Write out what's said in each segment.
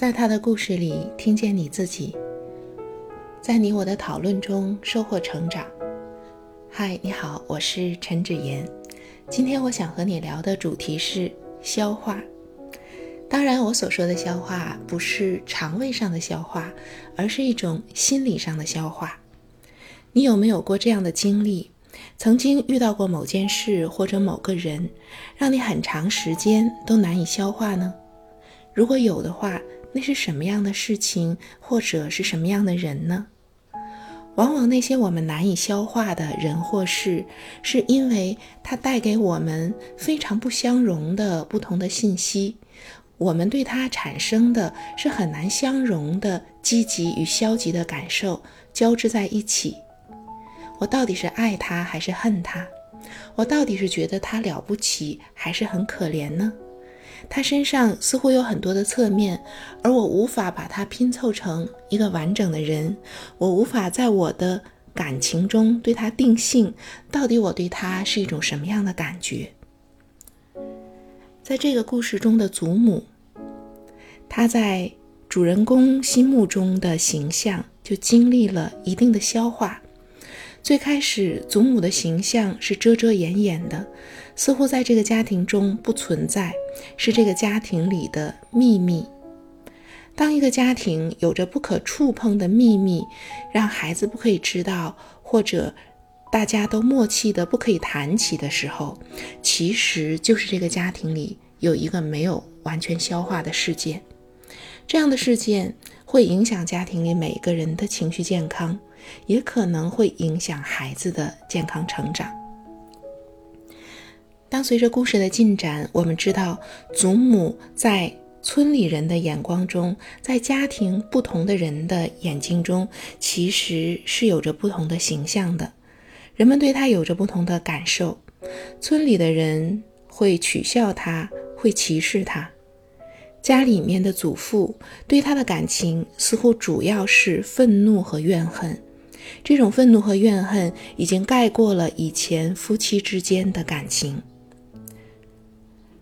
在他的故事里听见你自己，在你我的讨论中收获成长。嗨，你好，我是陈芷妍。今天我想和你聊的主题是消化。当然，我所说的消化不是肠胃上的消化，而是一种心理上的消化。你有没有过这样的经历？曾经遇到过某件事或者某个人，让你很长时间都难以消化呢？如果有的话，那是什么样的事情，或者是什么样的人呢？往往那些我们难以消化的人或事，是因为它带给我们非常不相容的不同的信息，我们对它产生的是很难相容的积极与消极的感受交织在一起。我到底是爱他还是恨他？我到底是觉得他了不起还是很可怜呢？他身上似乎有很多的侧面，而我无法把它拼凑成一个完整的人。我无法在我的感情中对他定性，到底我对他是一种什么样的感觉？在这个故事中的祖母，她在主人公心目中的形象就经历了一定的消化。最开始，祖母的形象是遮遮掩掩的，似乎在这个家庭中不存在，是这个家庭里的秘密。当一个家庭有着不可触碰的秘密，让孩子不可以知道，或者大家都默契的不可以谈起的时候，其实就是这个家庭里有一个没有完全消化的事件。这样的事件会影响家庭里每一个人的情绪健康。也可能会影响孩子的健康成长。当随着故事的进展，我们知道祖母在村里人的眼光中，在家庭不同的人的眼睛中，其实是有着不同的形象的。人们对她有着不同的感受。村里的人会取笑她，会歧视她。家里面的祖父对他的感情似乎主要是愤怒和怨恨。这种愤怒和怨恨已经盖过了以前夫妻之间的感情，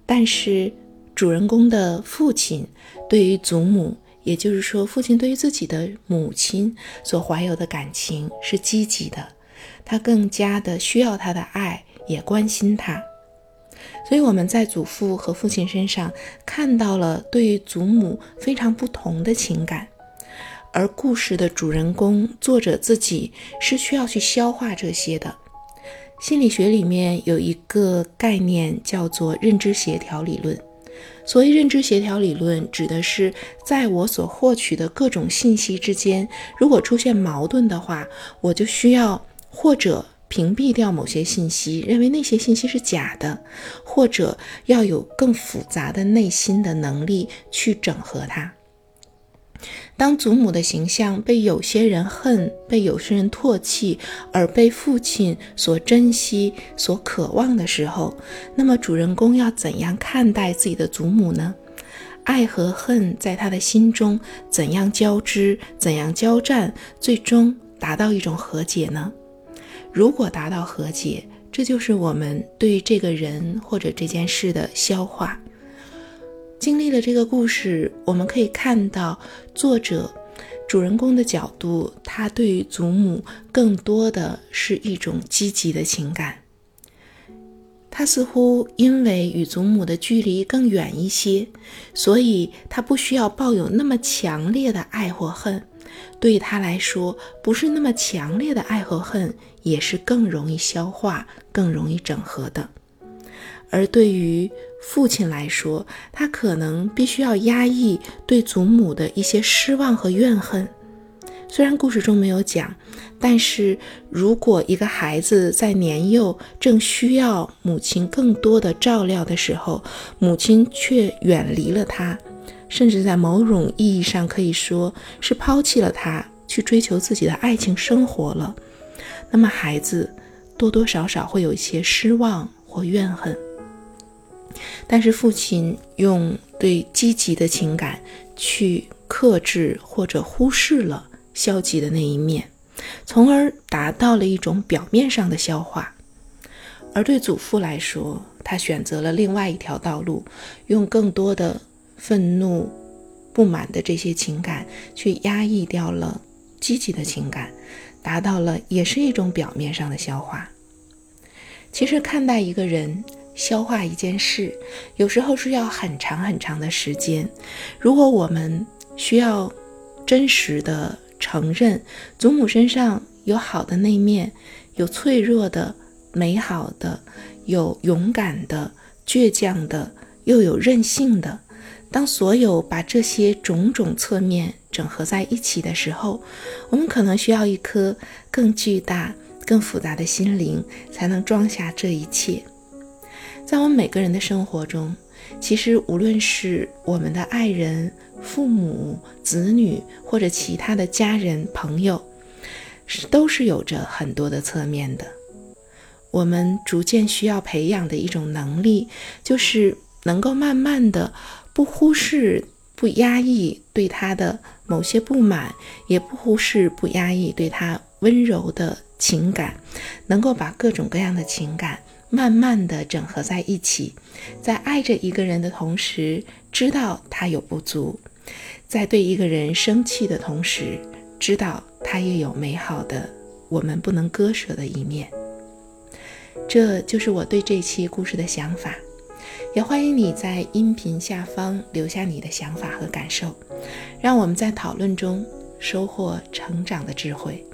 但是主人公的父亲对于祖母，也就是说，父亲对于自己的母亲所怀有的感情是积极的，他更加的需要他的爱，也关心他。所以我们在祖父和父亲身上看到了对于祖母非常不同的情感。而故事的主人公作者自己是需要去消化这些的。心理学里面有一个概念叫做认知协调理论。所谓认知协调理论，指的是在我所获取的各种信息之间，如果出现矛盾的话，我就需要或者屏蔽掉某些信息，认为那些信息是假的，或者要有更复杂的内心的能力去整合它。当祖母的形象被有些人恨、被有些人唾弃，而被父亲所珍惜、所渴望的时候，那么主人公要怎样看待自己的祖母呢？爱和恨在他的心中怎样交织、怎样交战，最终达到一种和解呢？如果达到和解，这就是我们对这个人或者这件事的消化。经历了这个故事，我们可以看到作者主人公的角度，他对于祖母更多的是一种积极的情感。他似乎因为与祖母的距离更远一些，所以他不需要抱有那么强烈的爱或恨。对他来说，不是那么强烈的爱和恨，也是更容易消化、更容易整合的。而对于父亲来说，他可能必须要压抑对祖母的一些失望和怨恨。虽然故事中没有讲，但是如果一个孩子在年幼正需要母亲更多的照料的时候，母亲却远离了他，甚至在某种意义上可以说是抛弃了他，去追求自己的爱情生活了，那么孩子多多少少会有一些失望或怨恨。但是父亲用对积极的情感去克制或者忽视了消极的那一面，从而达到了一种表面上的消化。而对祖父来说，他选择了另外一条道路，用更多的愤怒、不满的这些情感，去压抑掉了积极的情感，达到了也是一种表面上的消化。其实看待一个人、消化一件事，有时候是要很长很长的时间。如果我们需要真实的承认祖母身上有好的那面，有脆弱的、美好的，有勇敢的、倔强的，又有任性的。当所有把这些种种侧面整合在一起的时候，我们可能需要一颗更巨大。更复杂的心灵才能装下这一切。在我们每个人的生活中，其实无论是我们的爱人、父母、子女，或者其他的家人、朋友，是都是有着很多的侧面的。我们逐渐需要培养的一种能力，就是能够慢慢的不忽视、不压抑对他的某些不满，也不忽视、不压抑对他温柔的。情感能够把各种各样的情感慢慢的整合在一起，在爱着一个人的同时，知道他有不足；在对一个人生气的同时，知道他也有美好的、我们不能割舍的一面。这就是我对这期故事的想法，也欢迎你在音频下方留下你的想法和感受，让我们在讨论中收获成长的智慧。